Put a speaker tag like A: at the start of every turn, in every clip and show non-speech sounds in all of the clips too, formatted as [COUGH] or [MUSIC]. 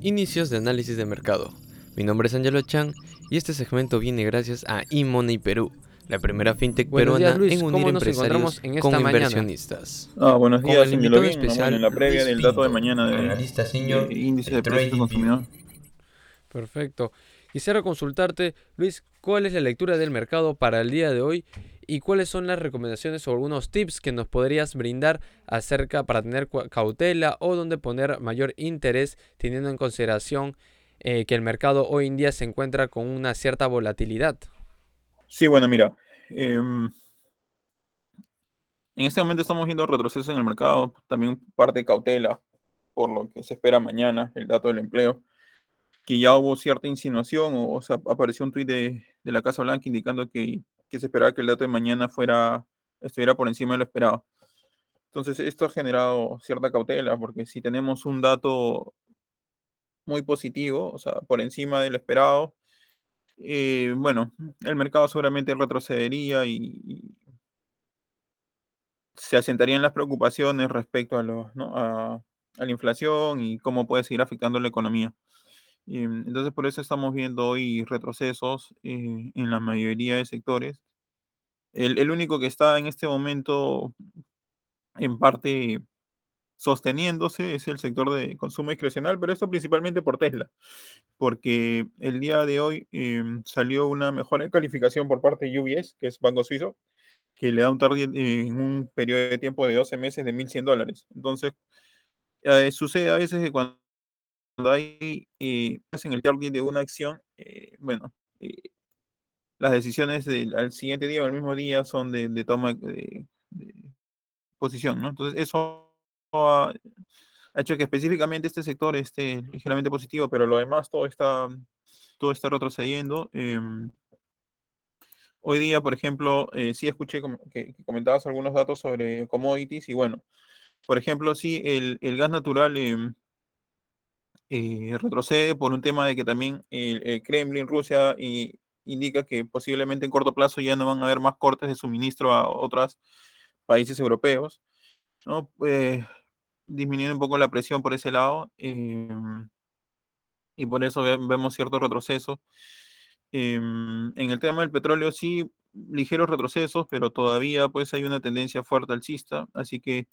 A: Inicios de análisis de mercado. Mi nombre es Angelo Chan y este segmento viene gracias a eMoney Perú, la primera fintech peruana en unir empresarios en con inversionistas.
B: Ah, buenos días, Angelo especial en la previa del dato de mañana de, de índice de precios del consumidor.
A: Perfecto. Quisiera consultarte, Luis, ¿cuál es la lectura del mercado para el día de hoy y cuáles son las recomendaciones o algunos tips que nos podrías brindar acerca para tener cautela o donde poner mayor interés teniendo en consideración eh, que el mercado hoy en día se encuentra con una cierta volatilidad?
B: Sí, bueno, mira, em, en este momento estamos viendo retrocesos en el mercado, también parte de cautela por lo que se espera mañana, el dato del empleo, que ya hubo cierta insinuación o, sea, apareció un tuit de, de la Casa Blanca indicando que que se esperaba que el dato de mañana fuera, estuviera por encima de lo esperado. Entonces, esto ha generado cierta cautela, porque si tenemos un dato muy positivo, o sea, por encima de lo esperado, eh, bueno, el mercado seguramente retrocedería y, se asentarían las preocupaciones respecto a, los, a, la inflación y cómo puede seguir afectando la economía. Entonces, por eso estamos viendo hoy retrocesos eh, en la mayoría de sectores. El, único que está en este momento en parte sosteniéndose es el sector de consumo discrecional, pero esto principalmente por Tesla, porque el día de hoy em, salió una mejor calificación por parte de UBS, que es Banco Suizo, que le da un target en un periodo de tiempo de 12 meses de 1.100 dólares. Entonces, eh, sucede a veces que cuando hay eh, en el target de una acción, eh, bueno, las decisiones al siguiente día o al mismo día son de, toma de, posición, ¿no? Entonces, eso ha, hecho que específicamente este sector esté ligeramente positivo, pero lo demás todo está, todo está retrocediendo. Em, hoy día, por ejemplo, eh, sí escuché que, comentabas algunos datos sobre commodities y bueno, por ejemplo, sí, el, gas natural em, eh, retrocede por un tema de que también el Kremlin, Rusia y indica que posiblemente en corto plazo ya no van a haber más cortes de suministro a otros países europeos, ¿no? Eh, disminuyendo un poco la presión por ese lado em, y por eso vemos ciertos retrocesos. Em, en el tema del petróleo sí, ligeros retrocesos, pero todavía pues hay una tendencia fuerte alcista, así que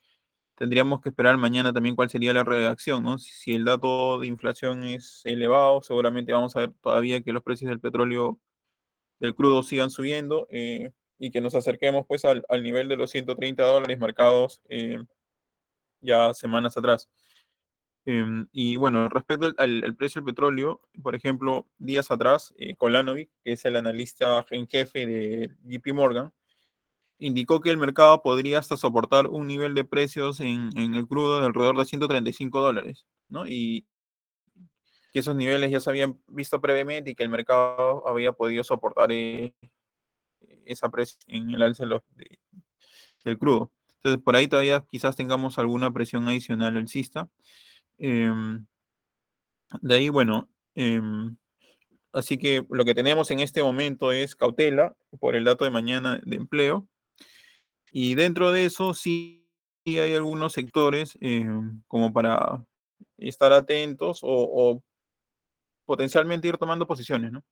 B: tendríamos que esperar mañana también cuál sería la reacción, ¿no? Si el dato de inflación es elevado, seguramente vamos a ver todavía que los precios del petróleo del crudo sigan subiendo eh, y que nos acerquemos pues al, nivel de los 130 dólares marcados eh, ya semanas atrás. Em, y bueno, respecto al, precio del petróleo, por ejemplo, días atrás, eh, Kolanovic, que es el analista en jefe de JP Morgan, indicó que el mercado podría hasta soportar un nivel de precios en, el crudo de alrededor de 135 dólares, ¿no? Y, que esos niveles ya se habían visto previamente y que el mercado había podido soportar eh, esa presión en el alza del crudo. Entonces, por ahí todavía quizás tengamos alguna presión adicional alcista. Em, de ahí, bueno, em, así que lo que tenemos en este momento es cautela por el dato de mañana de empleo. Y dentro de eso sí hay algunos sectores em, como para estar atentos o potencialmente ir tomando posiciones, ¿no?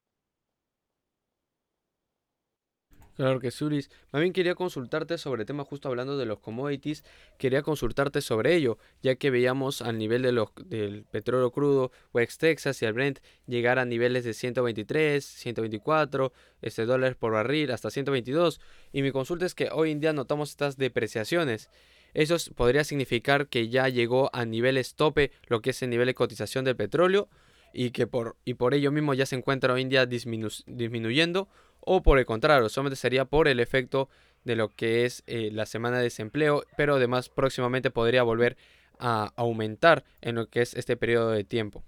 A: Claro que sí, Luis. Más bien quería consultarte sobre el tema justo hablando de los commodities, quería consultarte sobre ello, ya que veíamos al nivel de los, del petróleo crudo, West Texas y el Brent llegar a niveles de 123, 124 este, dólares por barril, hasta 122. Y mi consulta es que hoy en día notamos estas depreciaciones. Eso podría significar que ya llegó a niveles tope lo que es el nivel de cotización del petróleo y que por, y por ello mismo ya se encuentra hoy en día disminuyendo o por el contrario, solamente sería por el efecto de lo que es eh, la semana de desempleo, pero además próximamente podría volver a aumentar en lo que es este periodo de tiempo.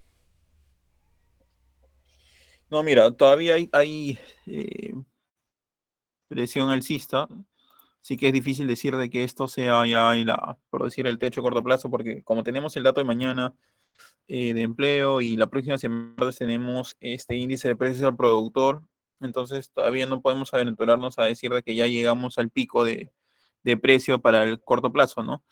B: No, mira, todavía hay, eh, presión alcista, sí que es difícil decir de que esto sea ya, la, por decir, el techo a corto plazo, porque como tenemos el dato de mañana, eh, de empleo y la próxima semana tenemos este índice de precios al productor. Entonces todavía no podemos aventurarnos a decir de que ya llegamos al pico de, precio para el corto plazo, ¿no?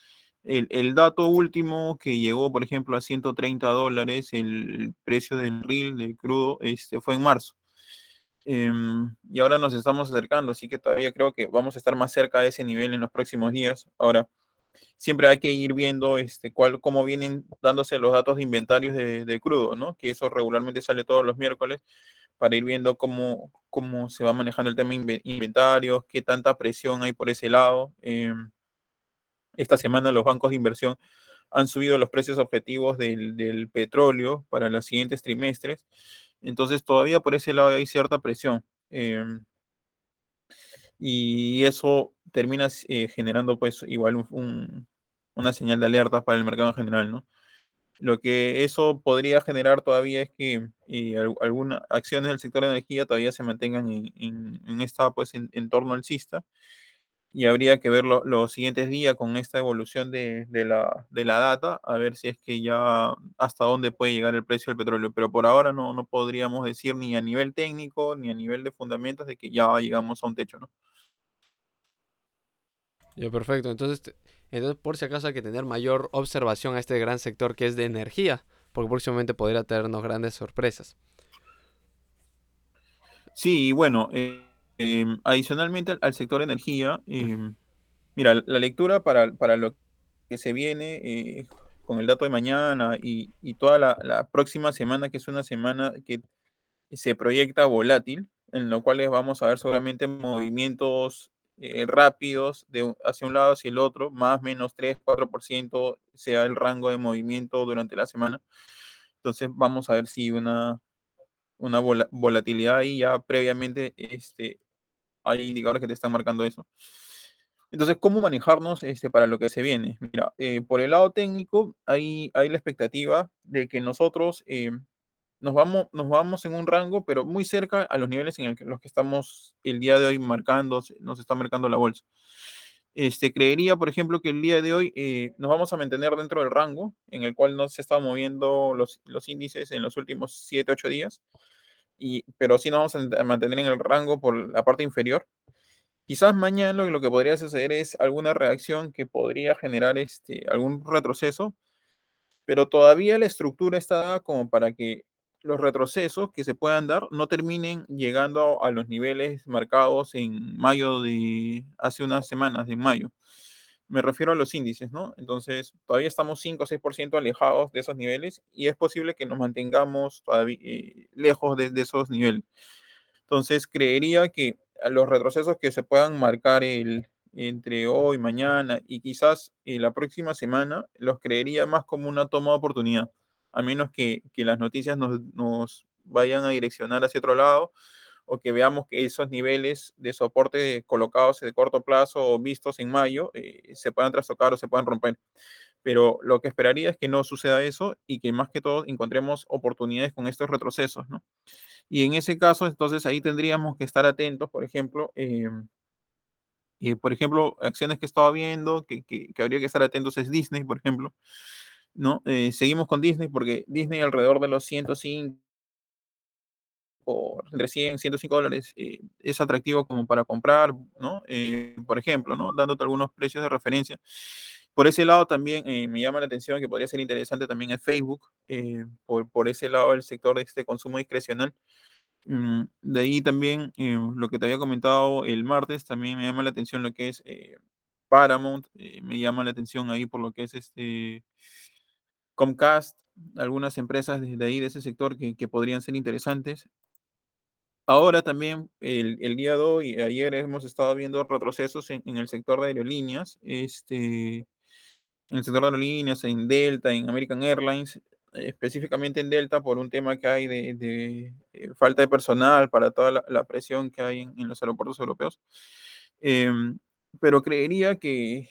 B: El, el, dato último que llegó, por ejemplo, a 130 dólares, el, precio del reel, del crudo, este, fue en marzo. Eh, y ahora nos estamos acercando, así que todavía creo que vamos a estar más cerca de ese nivel en los próximos días. Ahora, siempre hay que ir viendo este, cuál, cómo vienen dándose los datos de inventarios de, de, crudo, ¿no? Que eso regularmente sale todos los miércoles para ir viendo cómo, cómo se va manejando el tema de inventarios, qué tanta presión hay por ese lado. Eh, esta semana los bancos de inversión han subido los precios objetivos del, del, petróleo para los siguientes trimestres. Entonces todavía por ese lado hay cierta presión. Eh, y eso termina eh, generando pues igual un, un, una señal de alerta para el mercado en general, ¿no? Lo que eso podría generar todavía es que eh, algunas acciones del sector de energía todavía se mantengan en, en, en esta pues en, en torno alcista y habría que ver lo, los siguientes días con esta evolución de, de, la, de, la, data, a ver si es que ya hasta dónde puede llegar el precio del petróleo. Pero por ahora no, no podríamos decir ni a nivel técnico ni a nivel de fundamentos de que ya llegamos a un techo, ¿no?
A: Ya, perfecto. Entonces, entonces, por si acaso hay que tener mayor observación a este gran sector que es de energía, porque próximamente podría tenernos grandes sorpresas.
B: Sí, bueno, eh, eh, adicionalmente al sector energía, eh, mira, la lectura para, para, lo que se viene eh, con el dato de mañana y, y toda la, la, próxima semana, que es una semana que se proyecta volátil, en lo cual vamos a ver seguramente movimientos eh, rápidos de hacia un lado hacia el otro, más o menos 3, 4% sea el rango de movimiento durante la semana. Entonces vamos a ver si una, una vol volatilidad ahí ya previamente este, hay indicadores que te están marcando eso. Entonces, ¿cómo manejarnos este, para lo que se viene? Mira, eh, por el lado técnico, hay, hay la expectativa de que nosotros eh, nos, vamos, nos vamos en un rango, pero muy cerca a los niveles en los que estamos el día de hoy marcando, nos está marcando la bolsa. Este, creería, por ejemplo, que el día de hoy eh, nos vamos a mantener dentro del rango en el cual no se están moviendo los, los índices en los últimos 7, 8 días y, pero sí nos vamos a mantener en el rango por la parte inferior. Quizás mañana lo que podría suceder es alguna reacción que podría generar este, algún retroceso, pero todavía la estructura está como para que los retrocesos que se puedan dar no terminen llegando a los niveles marcados en mayo de hace unas semanas, de mayo. Me refiero a los índices, ¿no? Entonces, todavía estamos 5 o 6% alejados de esos niveles y es posible que nos mantengamos todavía eh, lejos de, de, esos niveles. Entonces, creería que los retrocesos que se puedan marcar el, entre hoy, mañana y quizás eh, la próxima semana, los creería más como una toma de oportunidad, a menos que, que las noticias nos, nos vayan a direccionar hacia otro lado o que veamos que esos niveles de soporte colocados de corto plazo o vistos en mayo eh, se puedan trastocar o se puedan romper. Pero lo que esperaría es que no suceda eso y que más que todo encontremos oportunidades con estos retrocesos, ¿no? Y en ese caso, entonces ahí tendríamos que estar atentos, por ejemplo, eh, eh, por ejemplo, acciones que estaba viendo, que, que, que, habría que estar atentos es Disney, por ejemplo, ¿no? Eh, seguimos con Disney porque Disney alrededor de los 105 por entre 100 105 dólares eh, es atractivo como para comprar, ¿no? Eh, por ejemplo, ¿no? Dándote algunos precios de referencia. Por ese lado también me llama la atención que podría ser interesante también es Facebook, por, por ese lado el sector de este consumo discrecional. Mm, de ahí también lo que te había comentado el martes, también me llama la atención lo que es Paramount, me llama la atención ahí por lo que es este Comcast, algunas empresas de ahí, de ese sector que, que podrían ser interesantes. Ahora también, el, el, día de hoy, ayer hemos estado viendo retrocesos en, en, el sector de aerolíneas, este, en el sector de aerolíneas, en Delta, en American Airlines, específicamente en Delta por un tema que hay de, de, eh, falta de personal para toda la, la presión que hay en, en, los aeropuertos europeos. Eh, pero creería que,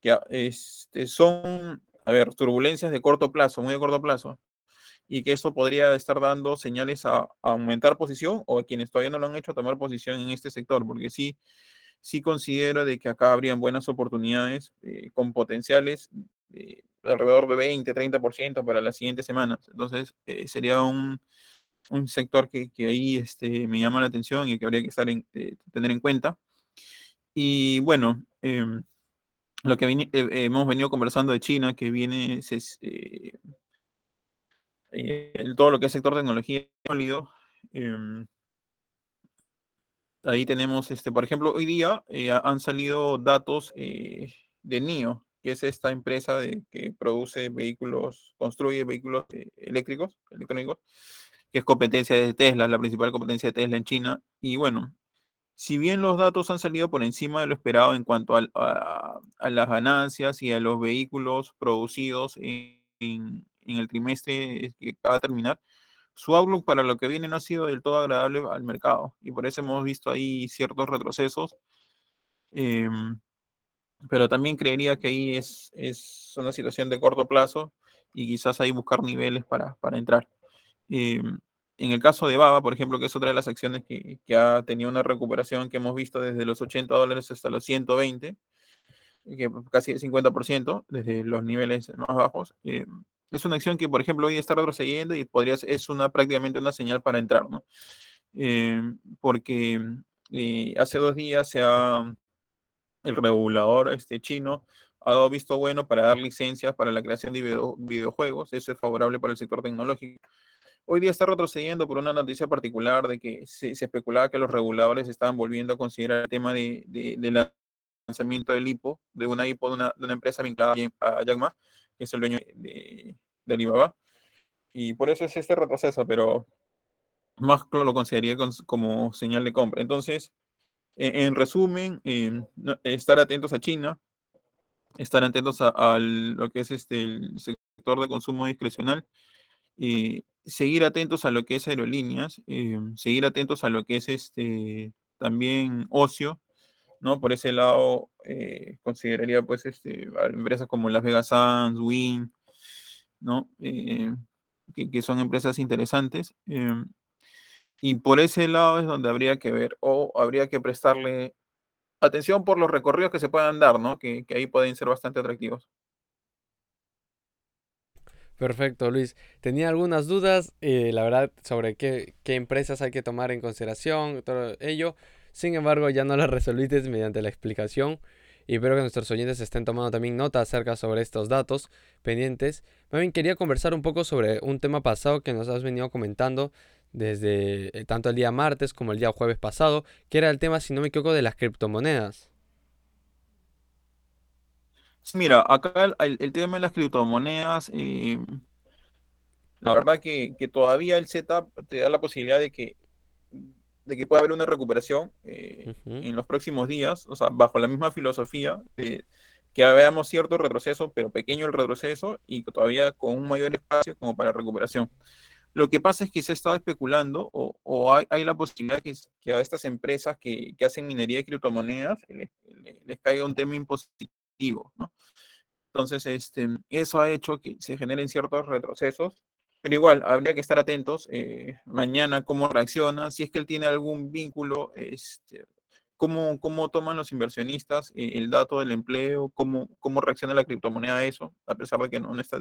B: que este, son, a ver, turbulencias de corto plazo, muy de corto plazo y que eso podría estar dando señales a, a, aumentar posición o a quienes todavía no lo han hecho tomar posición en este sector, porque sí, sí considero de que acá habrían buenas oportunidades eh, con potenciales eh, alrededor de 20, 30% para las siguientes semanas. Entonces, eh, sería un, un sector que, que, ahí este, me llama la atención y que habría que estar en, eh, tener en cuenta. Y bueno, em, lo que eh, hemos venido conversando de China, que viene es, eh, todo lo que es sector tecnología sólido. Em, ahí tenemos, este, por ejemplo, hoy día han salido datos de NIO, que es esta empresa que produce vehículos, construye vehículos eléctricos, electrónicos, que es competencia de Tesla, la principal competencia de Tesla en China. Y bueno, si bien los datos han salido por encima de lo esperado en cuanto a, las ganancias y a los vehículos producidos en, el trimestre que acaba de terminar, su outlook para lo que viene no ha sido del todo agradable al mercado y por eso hemos visto ahí ciertos retrocesos. Em, pero también creería que ahí es, es una situación de corto plazo y quizás ahí buscar niveles para, para entrar. Em, en el caso de Baba, por ejemplo, que es otra de las acciones que, ha tenido una recuperación que hemos visto desde los 80 dólares hasta los 120, que casi el 50% desde los niveles más bajos. Eh, es una acción que, por ejemplo, hoy está retrocediendo y podría, es una, prácticamente una señal para entrar, ¿no? Eh, porque eh, hace dos días se ha, el regulador este, chino ha dado visto bueno para dar licencias para la creación de videojuegos. Eso es favorable para el sector tecnológico. Hoy día está retrocediendo por una noticia particular de que se, especulaba que los reguladores estaban volviendo a considerar el tema de, del lanzamiento del IPO, de una IPO de una, de empresa vinculada a Jack Ma, que es el dueño de, Alibaba. Y por eso es este retroceso, pero más lo consideraría como señal de compra. Entonces, en, resumen, em, estar atentos a China, estar atentos a, lo que es este, el sector de consumo discrecional y seguir atentos a lo que es aerolíneas, eh, seguir atentos a lo que es este también ocio, ¿no? Por ese lado, eh, consideraría pues este, empresas como Las Vegas Sands, Win, ¿no? Eh, que, son empresas interesantes. y por ese lado es donde habría que ver o habría que prestarle atención por los recorridos que se puedan dar, ¿no? Que, que ahí pueden ser bastante atractivos.
A: Perfecto, Luis. Tenía algunas dudas, eh, la verdad, sobre qué, qué, empresas hay que tomar en consideración, todo ello. Sin embargo, ya no las [LAUGHS] resolviste mediante la explicación. Y espero que nuestros oyentes estén tomando también nota acerca sobre estos datos pendientes. También quería conversar un poco sobre un tema pasado que nos has venido comentando desde eh, tanto el día martes como el día jueves pasado, que era el tema, si no me equivoco, de las criptomonedas.
B: Mira, acá el, tema de las criptomonedas, eh, la verdad que, todavía el setup te da la posibilidad de que, de que pueda haber una recuperación eh, en los próximos días, o sea, bajo la misma filosofía, de que veamos cierto retroceso, pero pequeño el retroceso y todavía con un mayor espacio como para recuperación. Lo que pasa es que se ha estado especulando o, hay, la posibilidad que, que a estas empresas que, hacen minería de criptomonedas les, les caiga un tema impositivo ¿no? Entonces, este, eso ha hecho que se generen ciertos retrocesos, pero igual, habría que estar atentos eh, mañana cómo reacciona, si es que él tiene algún vínculo, este, cómo, cómo toman los inversionistas eh, el dato del empleo, cómo, cómo reacciona la criptomoneda a eso, a pesar de que no, está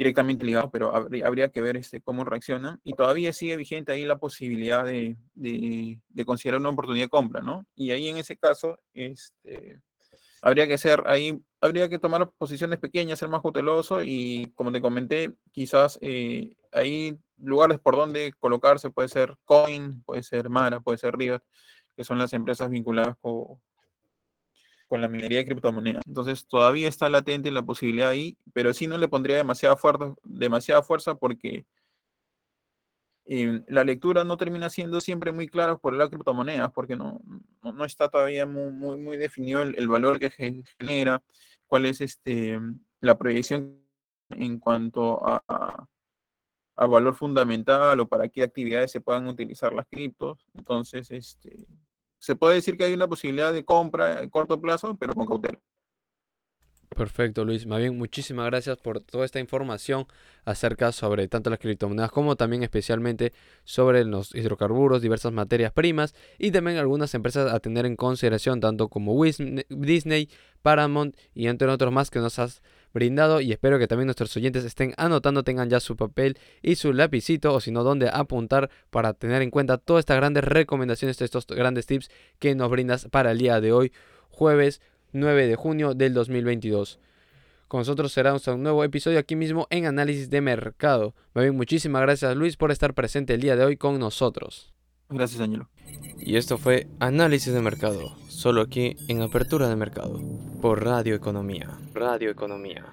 B: directamente ligado, pero habría, que ver este, cómo reacciona. Y todavía sigue vigente ahí la posibilidad de, de, de, considerar una oportunidad de compra, ¿no? Y ahí en ese caso, este, habría que ser, ahí habría que tomar posiciones pequeñas, ser más cauteloso y como te comenté, quizás eh, hay lugares por donde colocarse, puede ser Coin, puede ser Mara, puede ser Riot, que son las empresas vinculadas con, con la minería de criptomonedas. Entonces todavía está latente la posibilidad ahí, pero sí no le pondría demasiada fuerza, demasiada fuerza porque eh, la lectura no termina siendo siempre muy clara por las criptomonedas, porque no, no, está todavía muy, muy, definido el, valor que genera, cuál es este, la proyección en cuanto a, a, valor fundamental o para qué actividades se puedan utilizar las criptos. Entonces, este, se puede decir que hay una posibilidad de compra a corto plazo, pero con cautela.
A: Perfecto, Luis. Más bien, muchísimas gracias por toda esta información acerca sobre tanto las criptomonedas como también especialmente sobre los hidrocarburos, diversas materias primas y también algunas empresas a tener en consideración, tanto como Disney, Paramount y entre otros más que nos has brindado y espero que también nuestros oyentes estén anotando, tengan ya su papel y su lapicito o si no, donde apuntar para tener en cuenta todas estas grandes recomendaciones, estos grandes tips que nos brindas para el día de hoy, jueves 9 de junio del 2022. Con nosotros será un nuevo episodio aquí mismo en Análisis de Mercado. Bien, muchísimas gracias Luis por estar presente el día de hoy con nosotros.
B: Gracias, Ángelo.
A: Y esto fue Análisis de Mercado, solo aquí en Apertura de Mercado, por Radio Economía. Radio Economía.